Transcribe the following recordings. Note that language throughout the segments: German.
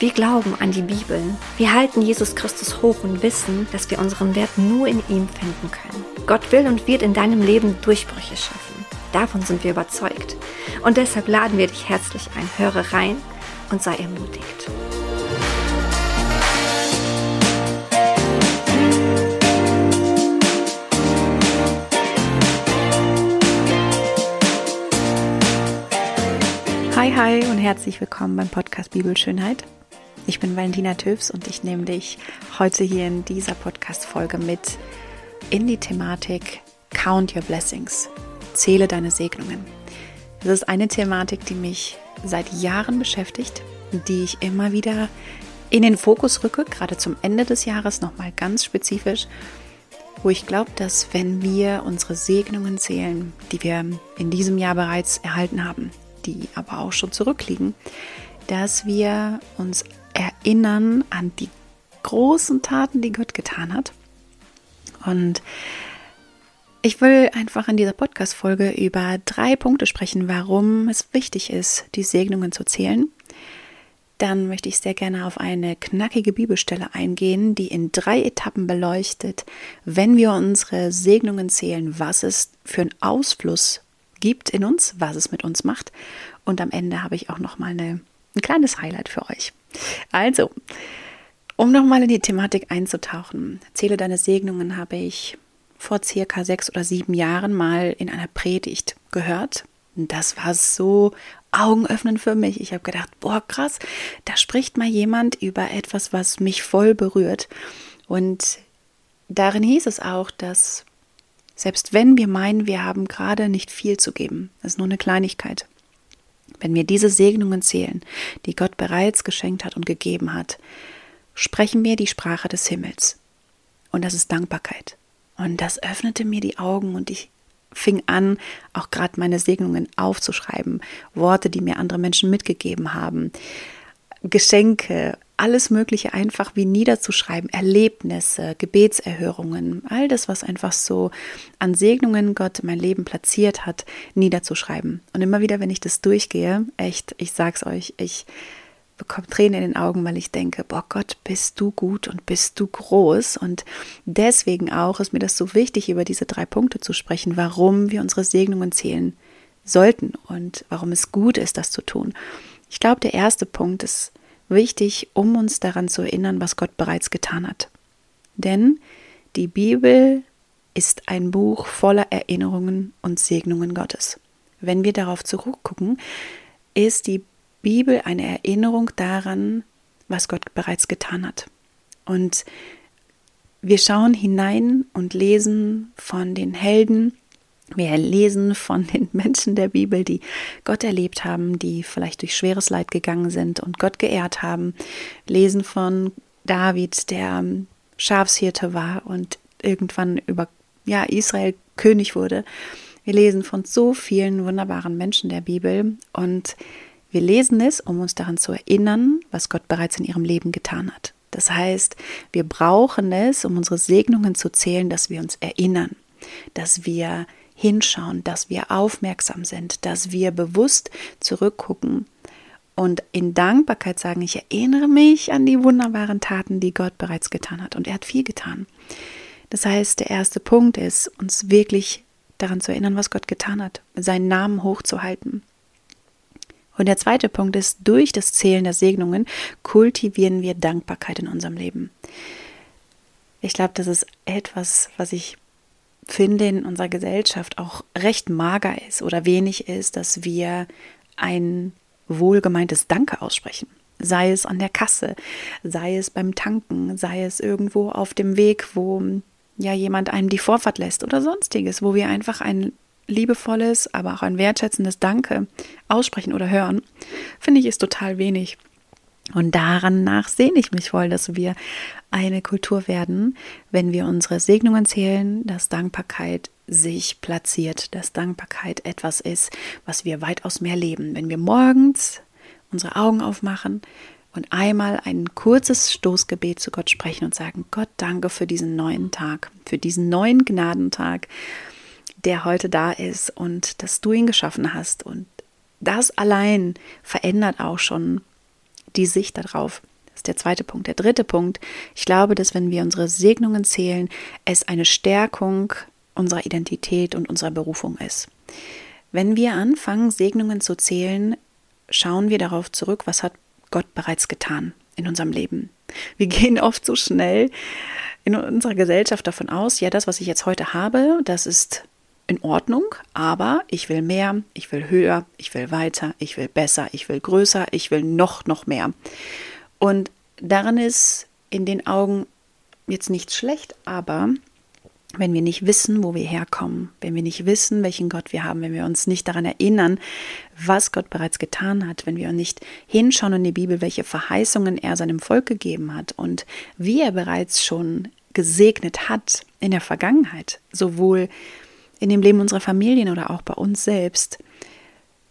Wir glauben an die Bibel. Wir halten Jesus Christus hoch und wissen, dass wir unseren Wert nur in ihm finden können. Gott will und wird in deinem Leben Durchbrüche schaffen. Davon sind wir überzeugt. Und deshalb laden wir dich herzlich ein. Höre rein und sei ermutigt. Hi, hi und herzlich willkommen beim Podcast Bibelschönheit. Ich bin Valentina Töfs und ich nehme dich heute hier in dieser Podcast-Folge mit in die Thematik Count Your Blessings. Zähle deine Segnungen. Das ist eine Thematik, die mich seit Jahren beschäftigt, die ich immer wieder in den Fokus rücke, gerade zum Ende des Jahres nochmal ganz spezifisch, wo ich glaube, dass wenn wir unsere Segnungen zählen, die wir in diesem Jahr bereits erhalten haben, die aber auch schon zurückliegen, dass wir uns erinnern an die großen Taten, die Gott getan hat. Und ich will einfach in dieser Podcast-Folge über drei Punkte sprechen, warum es wichtig ist, die Segnungen zu zählen. Dann möchte ich sehr gerne auf eine knackige Bibelstelle eingehen, die in drei Etappen beleuchtet, wenn wir unsere Segnungen zählen, was es für einen Ausfluss gibt in uns, was es mit uns macht. Und am Ende habe ich auch noch mal eine, ein kleines Highlight für euch. Also, um nochmal in die Thematik einzutauchen, zähle deine Segnungen habe ich vor circa sechs oder sieben Jahren mal in einer Predigt gehört. Das war so augenöffnend für mich. Ich habe gedacht, boah, krass, da spricht mal jemand über etwas, was mich voll berührt. Und darin hieß es auch, dass selbst wenn wir meinen, wir haben gerade nicht viel zu geben, das ist nur eine Kleinigkeit, wenn wir diese Segnungen zählen, die Gott bereits geschenkt hat und gegeben hat, sprechen wir die Sprache des Himmels. Und das ist Dankbarkeit. Und das öffnete mir die Augen und ich fing an, auch gerade meine Segnungen aufzuschreiben, Worte, die mir andere Menschen mitgegeben haben, Geschenke, alles Mögliche einfach wie niederzuschreiben, Erlebnisse, Gebetserhörungen, all das, was einfach so an Segnungen Gott in mein Leben platziert hat, niederzuschreiben. Und immer wieder, wenn ich das durchgehe, echt, ich sag's euch, ich bekomme Tränen in den Augen, weil ich denke, boah Gott, bist du gut und bist du groß. Und deswegen auch ist mir das so wichtig, über diese drei Punkte zu sprechen, warum wir unsere Segnungen zählen sollten und warum es gut ist, das zu tun. Ich glaube, der erste Punkt ist, wichtig, um uns daran zu erinnern, was Gott bereits getan hat. Denn die Bibel ist ein Buch voller Erinnerungen und Segnungen Gottes. Wenn wir darauf zurückgucken, ist die Bibel eine Erinnerung daran, was Gott bereits getan hat. Und wir schauen hinein und lesen von den Helden, wir lesen von den Menschen der Bibel, die Gott erlebt haben, die vielleicht durch schweres Leid gegangen sind und Gott geehrt haben. Lesen von David, der Schafshirte war und irgendwann über ja, Israel König wurde. Wir lesen von so vielen wunderbaren Menschen der Bibel und wir lesen es, um uns daran zu erinnern, was Gott bereits in ihrem Leben getan hat. Das heißt, wir brauchen es, um unsere Segnungen zu zählen, dass wir uns erinnern, dass wir hinschauen, dass wir aufmerksam sind, dass wir bewusst zurückgucken und in Dankbarkeit sagen, ich erinnere mich an die wunderbaren Taten, die Gott bereits getan hat. Und er hat viel getan. Das heißt, der erste Punkt ist, uns wirklich daran zu erinnern, was Gott getan hat, seinen Namen hochzuhalten. Und der zweite Punkt ist, durch das Zählen der Segnungen kultivieren wir Dankbarkeit in unserem Leben. Ich glaube, das ist etwas, was ich finde, in unserer Gesellschaft auch recht mager ist oder wenig ist, dass wir ein wohlgemeintes Danke aussprechen. Sei es an der Kasse, sei es beim Tanken, sei es irgendwo auf dem Weg, wo ja jemand einem die Vorfahrt lässt oder sonstiges, wo wir einfach ein liebevolles, aber auch ein wertschätzendes Danke aussprechen oder hören, finde ich ist total wenig. Und daran nach sehne ich mich voll, dass wir eine Kultur werden, wenn wir unsere Segnungen zählen, dass Dankbarkeit sich platziert, dass Dankbarkeit etwas ist, was wir weitaus mehr leben. Wenn wir morgens unsere Augen aufmachen und einmal ein kurzes Stoßgebet zu Gott sprechen und sagen, Gott, danke für diesen neuen Tag, für diesen neuen Gnadentag, der heute da ist und dass du ihn geschaffen hast. Und das allein verändert auch schon die Sicht darauf. Das ist der zweite Punkt. Der dritte Punkt, ich glaube, dass wenn wir unsere Segnungen zählen, es eine Stärkung unserer Identität und unserer Berufung ist. Wenn wir anfangen, Segnungen zu zählen, schauen wir darauf zurück, was hat Gott bereits getan in unserem Leben. Wir gehen oft so schnell in unserer Gesellschaft davon aus, ja, das, was ich jetzt heute habe, das ist in Ordnung, aber ich will mehr, ich will höher, ich will weiter, ich will besser, ich will größer, ich will noch, noch mehr. Und daran ist in den Augen jetzt nichts schlecht, aber wenn wir nicht wissen, wo wir herkommen, wenn wir nicht wissen, welchen Gott wir haben, wenn wir uns nicht daran erinnern, was Gott bereits getan hat, wenn wir nicht hinschauen in die Bibel, welche Verheißungen er seinem Volk gegeben hat und wie er bereits schon gesegnet hat in der Vergangenheit, sowohl in dem Leben unserer Familien oder auch bei uns selbst,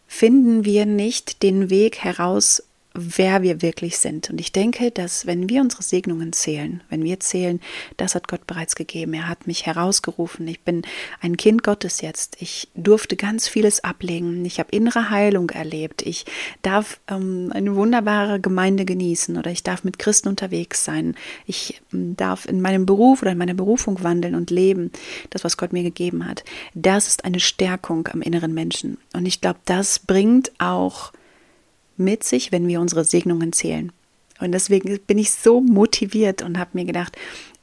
finden wir nicht den Weg heraus, wer wir wirklich sind. Und ich denke, dass wenn wir unsere Segnungen zählen, wenn wir zählen, das hat Gott bereits gegeben, er hat mich herausgerufen, ich bin ein Kind Gottes jetzt, ich durfte ganz vieles ablegen, ich habe innere Heilung erlebt, ich darf ähm, eine wunderbare Gemeinde genießen oder ich darf mit Christen unterwegs sein, ich ähm, darf in meinem Beruf oder in meiner Berufung wandeln und leben, das, was Gott mir gegeben hat. Das ist eine Stärkung am inneren Menschen. Und ich glaube, das bringt auch mit sich, wenn wir unsere Segnungen zählen. Und deswegen bin ich so motiviert und habe mir gedacht,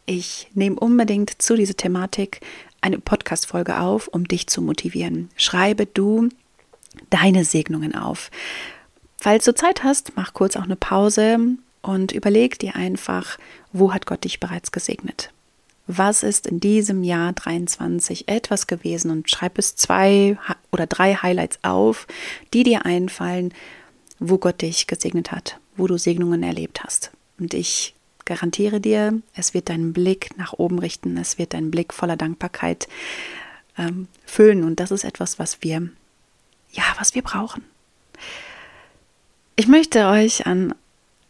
ich nehme unbedingt zu dieser Thematik eine Podcast-Folge auf, um dich zu motivieren. Schreibe du deine Segnungen auf. Falls du Zeit hast, mach kurz auch eine Pause und überleg dir einfach, wo hat Gott dich bereits gesegnet? Was ist in diesem Jahr 23 etwas gewesen und schreib es zwei oder drei Highlights auf, die dir einfallen, wo Gott dich gesegnet hat, wo du Segnungen erlebt hast. Und ich garantiere dir, es wird deinen Blick nach oben richten, es wird deinen Blick voller Dankbarkeit ähm, füllen. Und das ist etwas, was wir, ja, was wir brauchen. Ich möchte euch an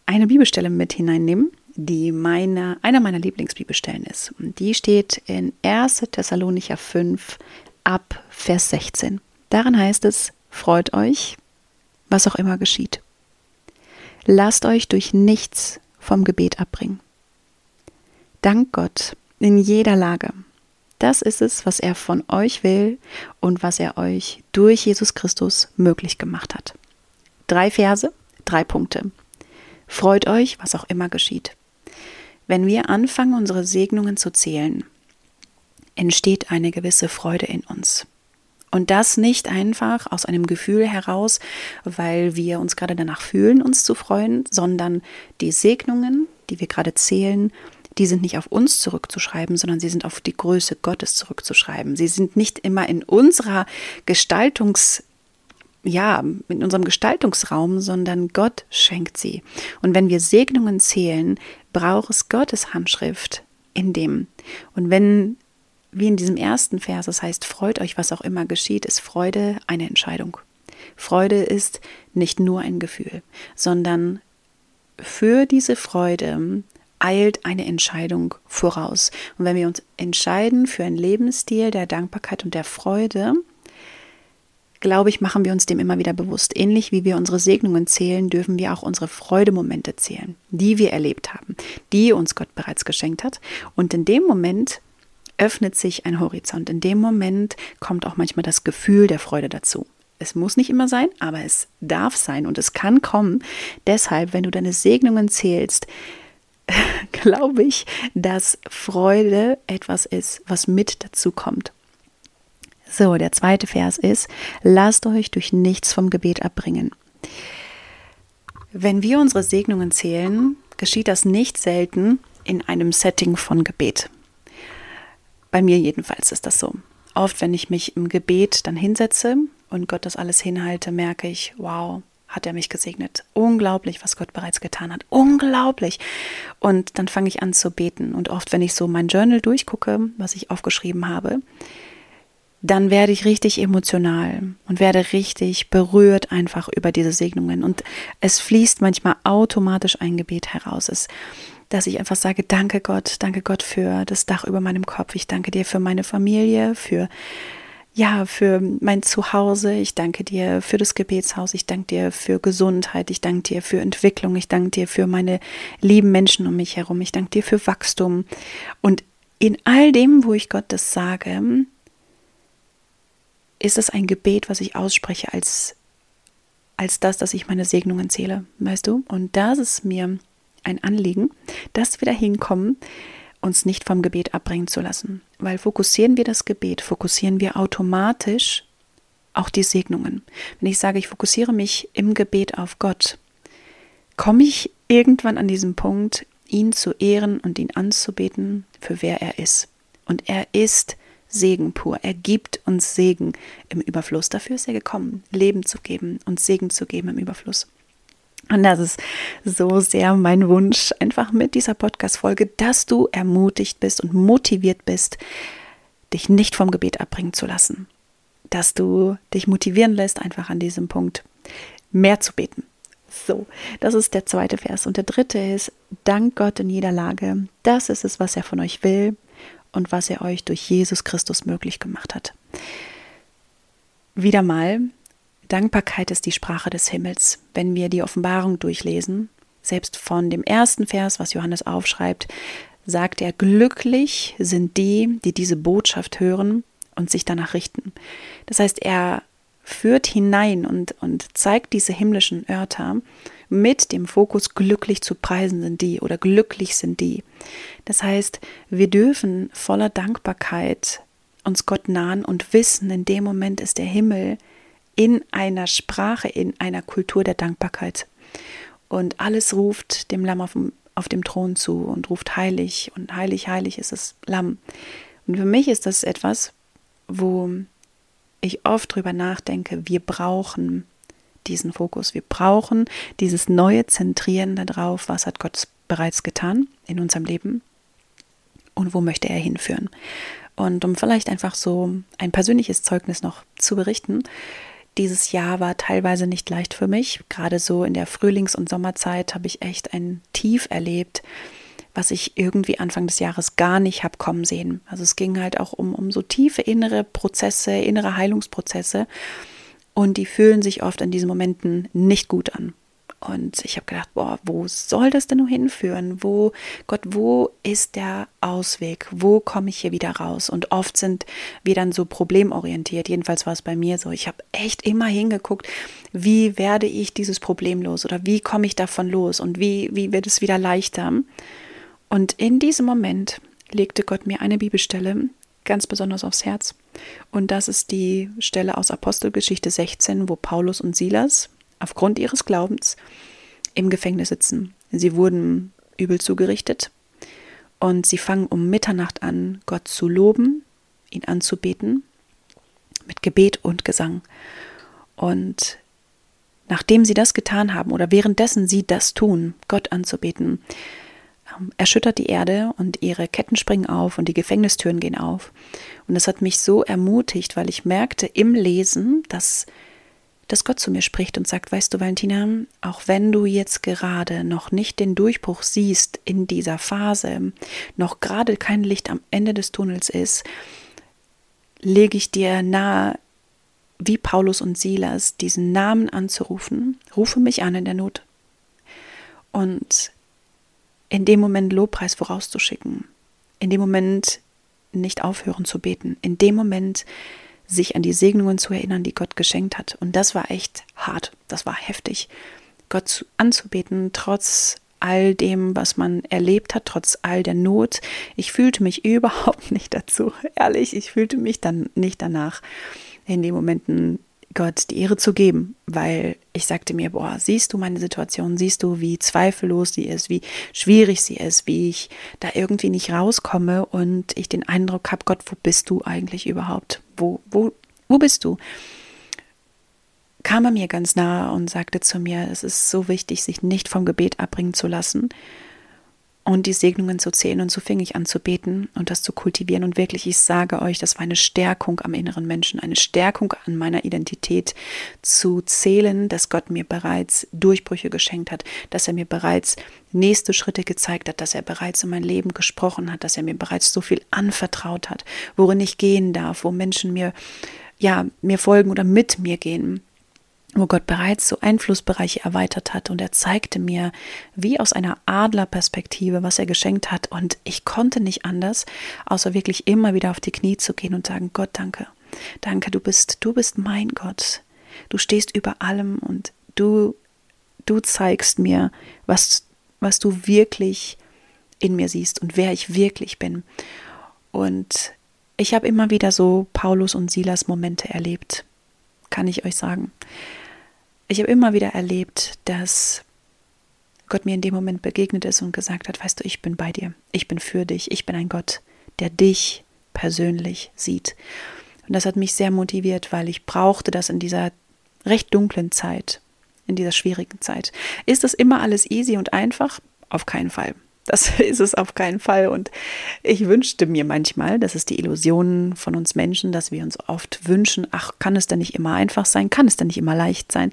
eine Bibelstelle mit hineinnehmen, die meine, einer meiner Lieblingsbibelstellen ist. Und die steht in 1. Thessalonicher 5 ab Vers 16. Darin heißt es, freut euch, was auch immer geschieht. Lasst euch durch nichts vom Gebet abbringen. Dank Gott in jeder Lage. Das ist es, was er von euch will und was er euch durch Jesus Christus möglich gemacht hat. Drei Verse, drei Punkte. Freut euch, was auch immer geschieht. Wenn wir anfangen, unsere Segnungen zu zählen, entsteht eine gewisse Freude in uns. Und das nicht einfach aus einem Gefühl heraus, weil wir uns gerade danach fühlen, uns zu freuen, sondern die Segnungen, die wir gerade zählen, die sind nicht auf uns zurückzuschreiben, sondern sie sind auf die Größe Gottes zurückzuschreiben. Sie sind nicht immer in unserer Gestaltungs ja, in unserem Gestaltungsraum, sondern Gott schenkt sie. Und wenn wir Segnungen zählen, braucht es Gottes Handschrift in dem. Und wenn wie in diesem ersten Vers, das heißt, freut euch, was auch immer geschieht, ist Freude eine Entscheidung. Freude ist nicht nur ein Gefühl, sondern für diese Freude eilt eine Entscheidung voraus. Und wenn wir uns entscheiden für einen Lebensstil der Dankbarkeit und der Freude, glaube ich, machen wir uns dem immer wieder bewusst. Ähnlich wie wir unsere Segnungen zählen, dürfen wir auch unsere Freudemomente zählen, die wir erlebt haben, die uns Gott bereits geschenkt hat. Und in dem Moment öffnet sich ein Horizont. In dem Moment kommt auch manchmal das Gefühl der Freude dazu. Es muss nicht immer sein, aber es darf sein und es kann kommen. Deshalb, wenn du deine Segnungen zählst, glaube ich, dass Freude etwas ist, was mit dazu kommt. So, der zweite Vers ist, lasst euch durch nichts vom Gebet abbringen. Wenn wir unsere Segnungen zählen, geschieht das nicht selten in einem Setting von Gebet. Bei mir jedenfalls ist das so. Oft, wenn ich mich im Gebet dann hinsetze und Gott das alles hinhalte, merke ich, wow, hat er mich gesegnet. Unglaublich, was Gott bereits getan hat. Unglaublich. Und dann fange ich an zu beten. Und oft, wenn ich so mein Journal durchgucke, was ich aufgeschrieben habe, dann werde ich richtig emotional und werde richtig berührt einfach über diese Segnungen. Und es fließt manchmal automatisch ein Gebet heraus. Es, dass ich einfach sage, danke Gott, danke Gott für das Dach über meinem Kopf. Ich danke dir für meine Familie, für ja, für mein Zuhause. Ich danke dir für das Gebetshaus. Ich danke dir für Gesundheit. Ich danke dir für Entwicklung. Ich danke dir für meine lieben Menschen um mich herum. Ich danke dir für Wachstum. Und in all dem, wo ich Gott das sage, ist es ein Gebet, was ich ausspreche als, als das, dass ich meine Segnungen zähle, weißt du? Und das ist mir ein Anliegen, dass wir dahin kommen, uns nicht vom Gebet abbringen zu lassen. Weil fokussieren wir das Gebet, fokussieren wir automatisch auch die Segnungen. Wenn ich sage, ich fokussiere mich im Gebet auf Gott, komme ich irgendwann an diesen Punkt, ihn zu ehren und ihn anzubeten, für wer er ist. Und er ist Segen pur. Er gibt uns Segen im Überfluss. Dafür ist er gekommen, Leben zu geben und Segen zu geben im Überfluss. Und das ist so sehr mein Wunsch, einfach mit dieser Podcast-Folge, dass du ermutigt bist und motiviert bist, dich nicht vom Gebet abbringen zu lassen. Dass du dich motivieren lässt, einfach an diesem Punkt mehr zu beten. So, das ist der zweite Vers. Und der dritte ist, dank Gott in jeder Lage. Das ist es, was er von euch will und was er euch durch Jesus Christus möglich gemacht hat. Wieder mal, Dankbarkeit ist die Sprache des Himmels. Wenn wir die Offenbarung durchlesen, selbst von dem ersten Vers, was Johannes aufschreibt, sagt er, glücklich sind die, die diese Botschaft hören und sich danach richten. Das heißt, er führt hinein und, und zeigt diese himmlischen Örter mit dem Fokus glücklich zu preisen sind die oder glücklich sind die. Das heißt, wir dürfen voller Dankbarkeit uns Gott nahen und wissen, in dem Moment ist der Himmel in einer Sprache, in einer Kultur der Dankbarkeit. Und alles ruft dem Lamm auf dem, auf dem Thron zu und ruft heilig und heilig, heilig ist das Lamm. Und für mich ist das etwas, wo ich oft drüber nachdenke, wir brauchen diesen Fokus, wir brauchen dieses neue Zentrieren darauf, was hat Gott bereits getan in unserem Leben und wo möchte er hinführen. Und um vielleicht einfach so ein persönliches Zeugnis noch zu berichten, dieses Jahr war teilweise nicht leicht für mich. Gerade so in der Frühlings- und Sommerzeit habe ich echt ein Tief erlebt, was ich irgendwie Anfang des Jahres gar nicht habe kommen sehen. Also es ging halt auch um, um so tiefe innere Prozesse, innere Heilungsprozesse. Und die fühlen sich oft in diesen Momenten nicht gut an. Und ich habe gedacht, boah, wo soll das denn nur hinführen? Wo, Gott, wo ist der Ausweg? Wo komme ich hier wieder raus? Und oft sind wir dann so problemorientiert. Jedenfalls war es bei mir so. Ich habe echt immer hingeguckt, wie werde ich dieses Problem los oder wie komme ich davon los und wie, wie wird es wieder leichter? Und in diesem Moment legte Gott mir eine Bibelstelle ganz besonders aufs Herz. Und das ist die Stelle aus Apostelgeschichte 16, wo Paulus und Silas aufgrund ihres Glaubens im Gefängnis sitzen. Sie wurden übel zugerichtet und sie fangen um Mitternacht an, Gott zu loben, ihn anzubeten, mit Gebet und Gesang. Und nachdem sie das getan haben oder währenddessen sie das tun, Gott anzubeten, ähm, erschüttert die Erde und ihre Ketten springen auf und die Gefängnistüren gehen auf. Und das hat mich so ermutigt, weil ich merkte im Lesen, dass dass Gott zu mir spricht und sagt, weißt du, Valentina, auch wenn du jetzt gerade noch nicht den Durchbruch siehst in dieser Phase, noch gerade kein Licht am Ende des Tunnels ist, lege ich dir nahe, wie Paulus und Silas, diesen Namen anzurufen, rufe mich an in der Not. Und in dem Moment Lobpreis vorauszuschicken, in dem Moment nicht aufhören zu beten, in dem Moment sich an die Segnungen zu erinnern, die Gott geschenkt hat. Und das war echt hart, das war heftig, Gott anzubeten, trotz all dem, was man erlebt hat, trotz all der Not. Ich fühlte mich überhaupt nicht dazu, ehrlich, ich fühlte mich dann nicht danach, in den Momenten Gott die Ehre zu geben, weil ich sagte mir, boah, siehst du meine Situation, siehst du, wie zweifellos sie ist, wie schwierig sie ist, wie ich da irgendwie nicht rauskomme und ich den Eindruck habe, Gott, wo bist du eigentlich überhaupt? Wo, wo, wo bist du? kam er mir ganz nahe und sagte zu mir, es ist so wichtig, sich nicht vom Gebet abbringen zu lassen und die Segnungen zu zählen. Und so fing ich an zu beten und das zu kultivieren. Und wirklich, ich sage euch, das war eine Stärkung am inneren Menschen, eine Stärkung an meiner Identität zu zählen, dass Gott mir bereits Durchbrüche geschenkt hat, dass er mir bereits nächste Schritte gezeigt hat, dass er bereits in mein Leben gesprochen hat, dass er mir bereits so viel anvertraut hat, worin ich gehen darf, wo Menschen mir ja, mir folgen oder mit mir gehen wo Gott bereits so Einflussbereiche erweitert hat und er zeigte mir wie aus einer Adlerperspektive, was er geschenkt hat und ich konnte nicht anders, außer wirklich immer wieder auf die Knie zu gehen und sagen, Gott, danke. Danke, du bist du bist mein Gott. Du stehst über allem und du du zeigst mir, was was du wirklich in mir siehst und wer ich wirklich bin. Und ich habe immer wieder so Paulus und Silas Momente erlebt, kann ich euch sagen ich habe immer wieder erlebt, dass Gott mir in dem Moment begegnet ist und gesagt hat, weißt du, ich bin bei dir, ich bin für dich, ich bin ein Gott, der dich persönlich sieht. Und das hat mich sehr motiviert, weil ich brauchte das in dieser recht dunklen Zeit, in dieser schwierigen Zeit. Ist das immer alles easy und einfach? Auf keinen Fall. Das ist es auf keinen Fall. Und ich wünschte mir manchmal, das ist die Illusion von uns Menschen, dass wir uns oft wünschen, ach, kann es denn nicht immer einfach sein? Kann es denn nicht immer leicht sein?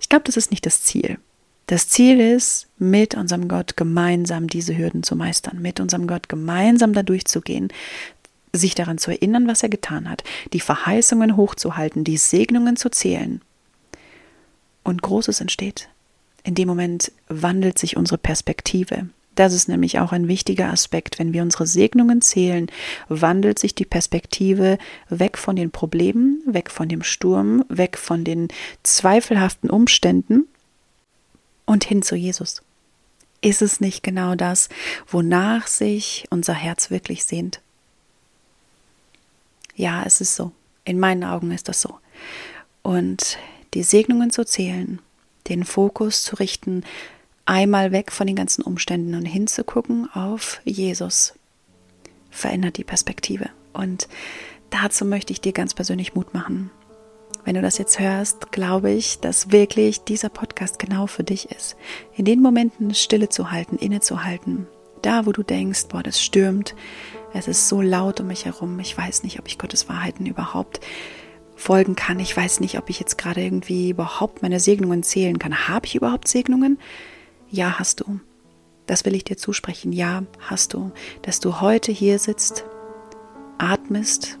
Ich glaube, das ist nicht das Ziel. Das Ziel ist, mit unserem Gott gemeinsam diese Hürden zu meistern, mit unserem Gott gemeinsam da durchzugehen, sich daran zu erinnern, was er getan hat, die Verheißungen hochzuhalten, die Segnungen zu zählen. Und Großes entsteht. In dem Moment wandelt sich unsere Perspektive. Das ist nämlich auch ein wichtiger Aspekt. Wenn wir unsere Segnungen zählen, wandelt sich die Perspektive weg von den Problemen, weg von dem Sturm, weg von den zweifelhaften Umständen und hin zu Jesus. Ist es nicht genau das, wonach sich unser Herz wirklich sehnt? Ja, es ist so. In meinen Augen ist das so. Und die Segnungen zu zählen, den Fokus zu richten einmal weg von den ganzen Umständen und hinzugucken auf Jesus, verändert die Perspektive. Und dazu möchte ich dir ganz persönlich Mut machen. Wenn du das jetzt hörst, glaube ich, dass wirklich dieser Podcast genau für dich ist. In den Momenten Stille zu halten, innezuhalten. Da, wo du denkst, boah, das stürmt, es ist so laut um mich herum, ich weiß nicht, ob ich Gottes Wahrheiten überhaupt folgen kann. Ich weiß nicht, ob ich jetzt gerade irgendwie überhaupt meine Segnungen zählen kann. Habe ich überhaupt Segnungen? Ja, hast du. Das will ich dir zusprechen. Ja, hast du. Dass du heute hier sitzt, atmest,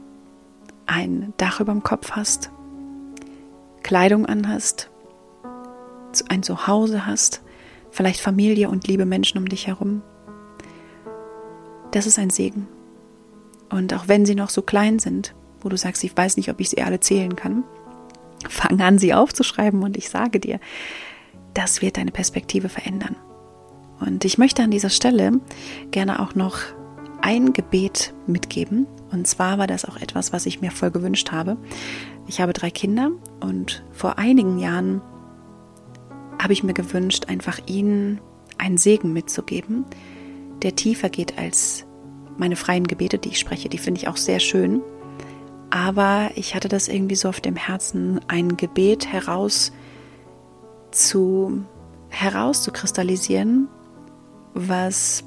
ein Dach über dem Kopf hast, Kleidung anhast, ein Zuhause hast, vielleicht Familie und liebe Menschen um dich herum. Das ist ein Segen. Und auch wenn sie noch so klein sind, wo du sagst, ich weiß nicht, ob ich sie alle zählen kann, fang an, sie aufzuschreiben und ich sage dir, das wird deine Perspektive verändern. Und ich möchte an dieser Stelle gerne auch noch ein Gebet mitgeben. Und zwar war das auch etwas, was ich mir voll gewünscht habe. Ich habe drei Kinder und vor einigen Jahren habe ich mir gewünscht, einfach ihnen einen Segen mitzugeben, der tiefer geht als meine freien Gebete, die ich spreche. Die finde ich auch sehr schön. Aber ich hatte das irgendwie so auf dem Herzen, ein Gebet heraus zu herauszukristallisieren, was,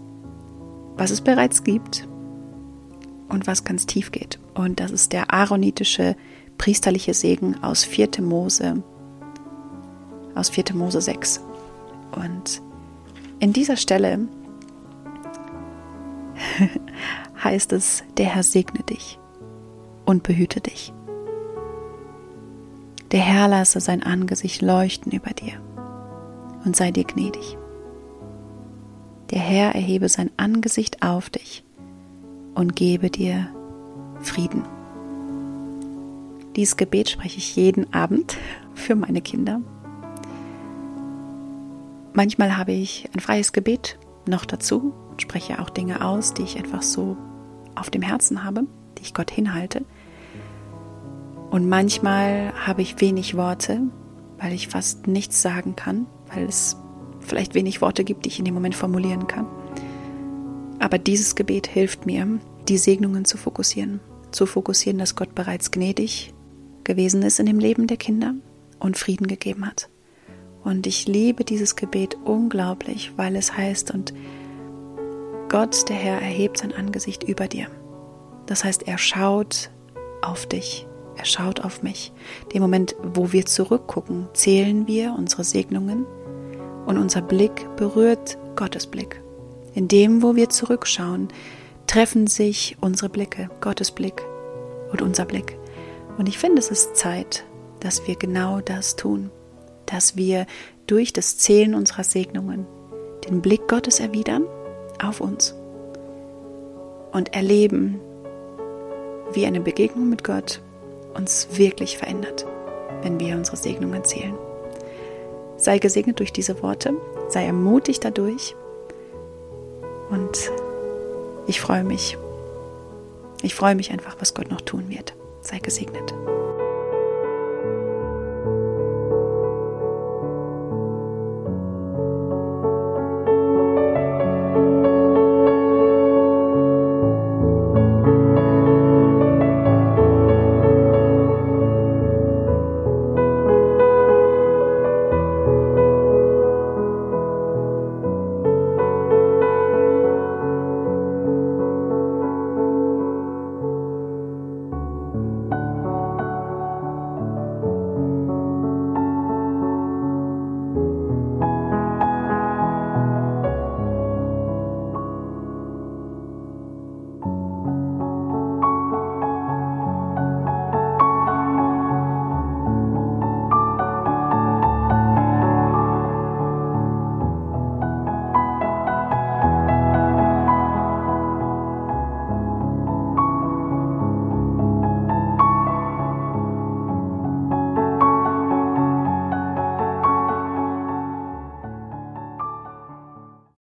was es bereits gibt und was ganz tief geht. Und das ist der aaronitische priesterliche Segen aus 4. Mose, aus 4. Mose 6. Und in dieser Stelle heißt es, der Herr segne dich und behüte dich. Der Herr lasse sein Angesicht leuchten über dir und sei dir gnädig. Der Herr erhebe sein Angesicht auf dich und gebe dir Frieden. Dieses Gebet spreche ich jeden Abend für meine Kinder. Manchmal habe ich ein freies Gebet noch dazu und spreche auch Dinge aus, die ich einfach so auf dem Herzen habe, die ich Gott hinhalte. Und manchmal habe ich wenig Worte, weil ich fast nichts sagen kann, weil es vielleicht wenig Worte gibt, die ich in dem Moment formulieren kann. Aber dieses Gebet hilft mir, die Segnungen zu fokussieren. Zu fokussieren, dass Gott bereits gnädig gewesen ist in dem Leben der Kinder und Frieden gegeben hat. Und ich liebe dieses Gebet unglaublich, weil es heißt, und Gott, der Herr, erhebt sein Angesicht über dir. Das heißt, er schaut auf dich, er schaut auf mich. Dem Moment, wo wir zurückgucken, zählen wir unsere Segnungen und unser Blick berührt Gottes Blick. In dem, wo wir zurückschauen, treffen sich unsere Blicke, Gottes Blick und unser Blick. Und ich finde, es ist Zeit, dass wir genau das tun, dass wir durch das Zählen unserer Segnungen den Blick Gottes erwidern auf uns und erleben, wie eine Begegnung mit Gott uns wirklich verändert, wenn wir unsere Segnungen zählen. Sei gesegnet durch diese Worte, sei ermutigt dadurch und ich freue mich. Ich freue mich einfach, was Gott noch tun wird. Sei gesegnet.